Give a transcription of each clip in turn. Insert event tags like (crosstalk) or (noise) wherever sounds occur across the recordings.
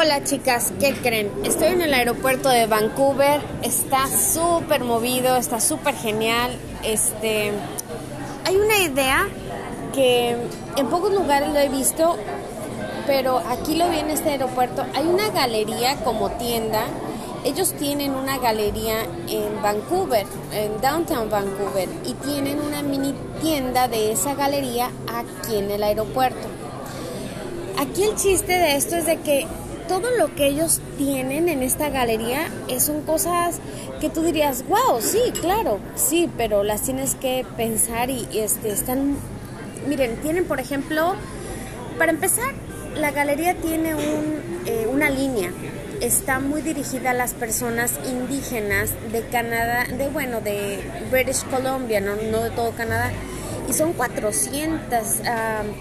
Hola chicas, ¿qué creen? Estoy en el aeropuerto de Vancouver, está súper movido, está súper genial. Este, hay una idea que en pocos lugares lo he visto, pero aquí lo vi en este aeropuerto. Hay una galería como tienda. Ellos tienen una galería en Vancouver, en Downtown Vancouver, y tienen una mini tienda de esa galería aquí en el aeropuerto. Aquí el chiste de esto es de que todo lo que ellos tienen en esta galería son cosas que tú dirías, wow, sí, claro, sí, pero las tienes que pensar y, este, están, miren, tienen por ejemplo, para empezar, la galería tiene un, eh, una línea, está muy dirigida a las personas indígenas de Canadá, de bueno, de British Columbia, no, no de todo Canadá y son 400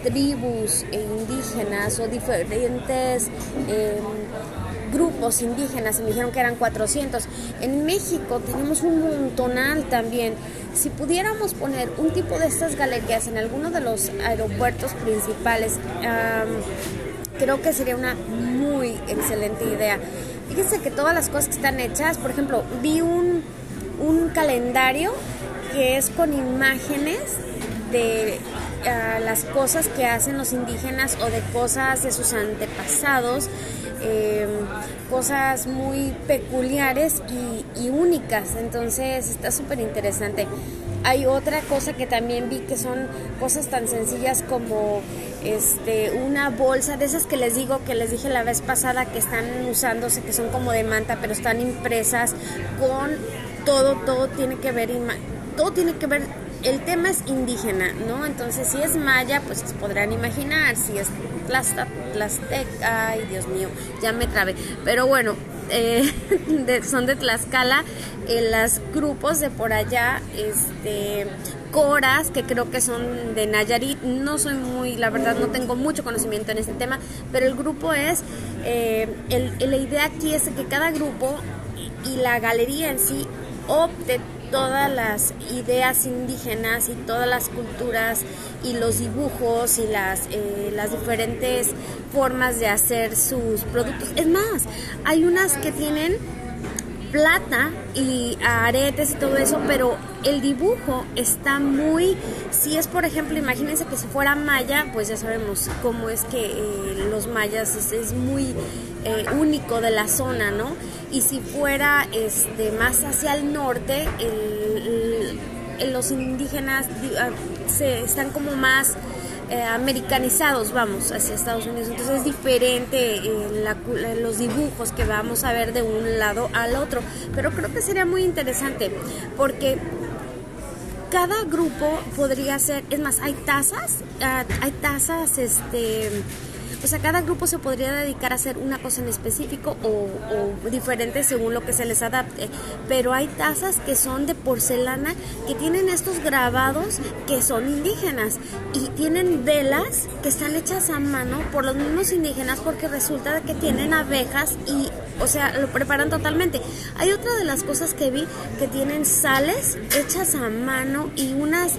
tribus indígenas o diferentes em, grupos indígenas, me dijeron que eran 400. En México tenemos un montonal también. Si pudiéramos poner un tipo de estas galerías en alguno de los aeropuertos principales, creo que sería una muy excelente idea. Fíjense que todas las cosas que están hechas, por ejemplo, vi un, un calendario que es con imágenes de ah, las cosas que hacen los indígenas o de cosas de sus antepasados, em, cosas muy peculiares y, únicas. Entonces está súper interesante. Hay otra cosa que también vi que son cosas tan sencillas como este una bolsa de esas que les digo que les dije la vez pasada que están usándose que son como de manta pero están impresas con todo todo tiene que ver todo tiene que ver el tema es indígena, ¿no? Entonces, si es maya, pues podrán imaginar. Si es tlaxteca, ay, Dios mío, ya me trabé. Pero bueno, eh, (laughs) son de Tlaxcala, en los grupos de por allá, este, coras, que creo que son de Nayarit. No soy muy, la verdad, no tengo mucho conocimiento en este tema, pero el grupo es, eh, el, la idea aquí es que cada grupo y la galería en sí opte todas las ideas indígenas y todas las culturas y los dibujos y las, eh, las diferentes formas de hacer sus productos. Es más, hay unas que tienen plata y aretes y todo eso, pero el dibujo está muy, si es por ejemplo, imagínense que si fuera maya, pues ya sabemos cómo es que eh, los mayas es, muy eh, único de la zona, ¿no? Y si fuera este más hacia el norte, los indígenas ah, se, están como más eh, americanizados, vamos, hacia Estados Unidos. Entonces es diferente eh, los dibujos que vamos a ver de un lado al otro. Pero creo que sería muy interesante porque cada grupo podría ser, es más, hay tazas, ah, hay tazas, este o sea, cada grupo se podría dedicar a hacer una cosa en específico o, diferente según lo que se les adapte. Pero hay tazas que son de porcelana que tienen estos grabados que son indígenas y tienen velas que están hechas a mano por los mismos indígenas porque resulta que tienen abejas y, o sea, lo preparan totalmente. Hay otra de las cosas que vi que tienen sales hechas a mano y unas,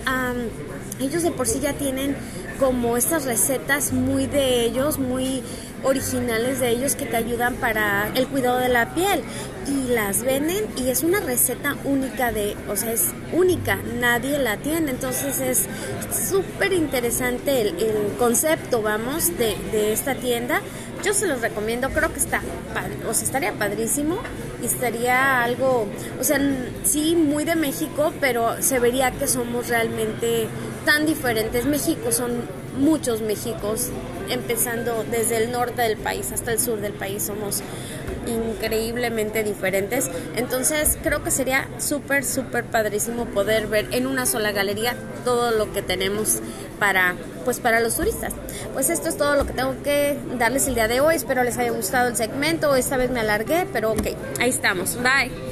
ellos de por sí ya tienen como estas recetas muy de ellos, muy originales de ellos que te ayudan para el cuidado de la piel y las venden y es una receta única de, o sea, es única, nadie la tiene, entonces es súper interesante el, concepto, vamos, de, de, esta tienda. Yo se los recomiendo, creo que está, o sea, estaría padrísimo y estaría algo, o sea, sí, muy de México, pero se vería que somos realmente tan diferentes. México son muchos Méxicos, empezando desde el norte del país hasta el sur del país, somos increíblemente diferentes. Entonces creo que sería súper, súper padrísimo poder ver en una sola galería todo lo que tenemos para, pues, para los turistas. Pues esto es todo lo que tengo que darles el día de hoy. Espero les haya gustado el segmento. Esta vez me alargué, pero ok, ahí estamos. Bye.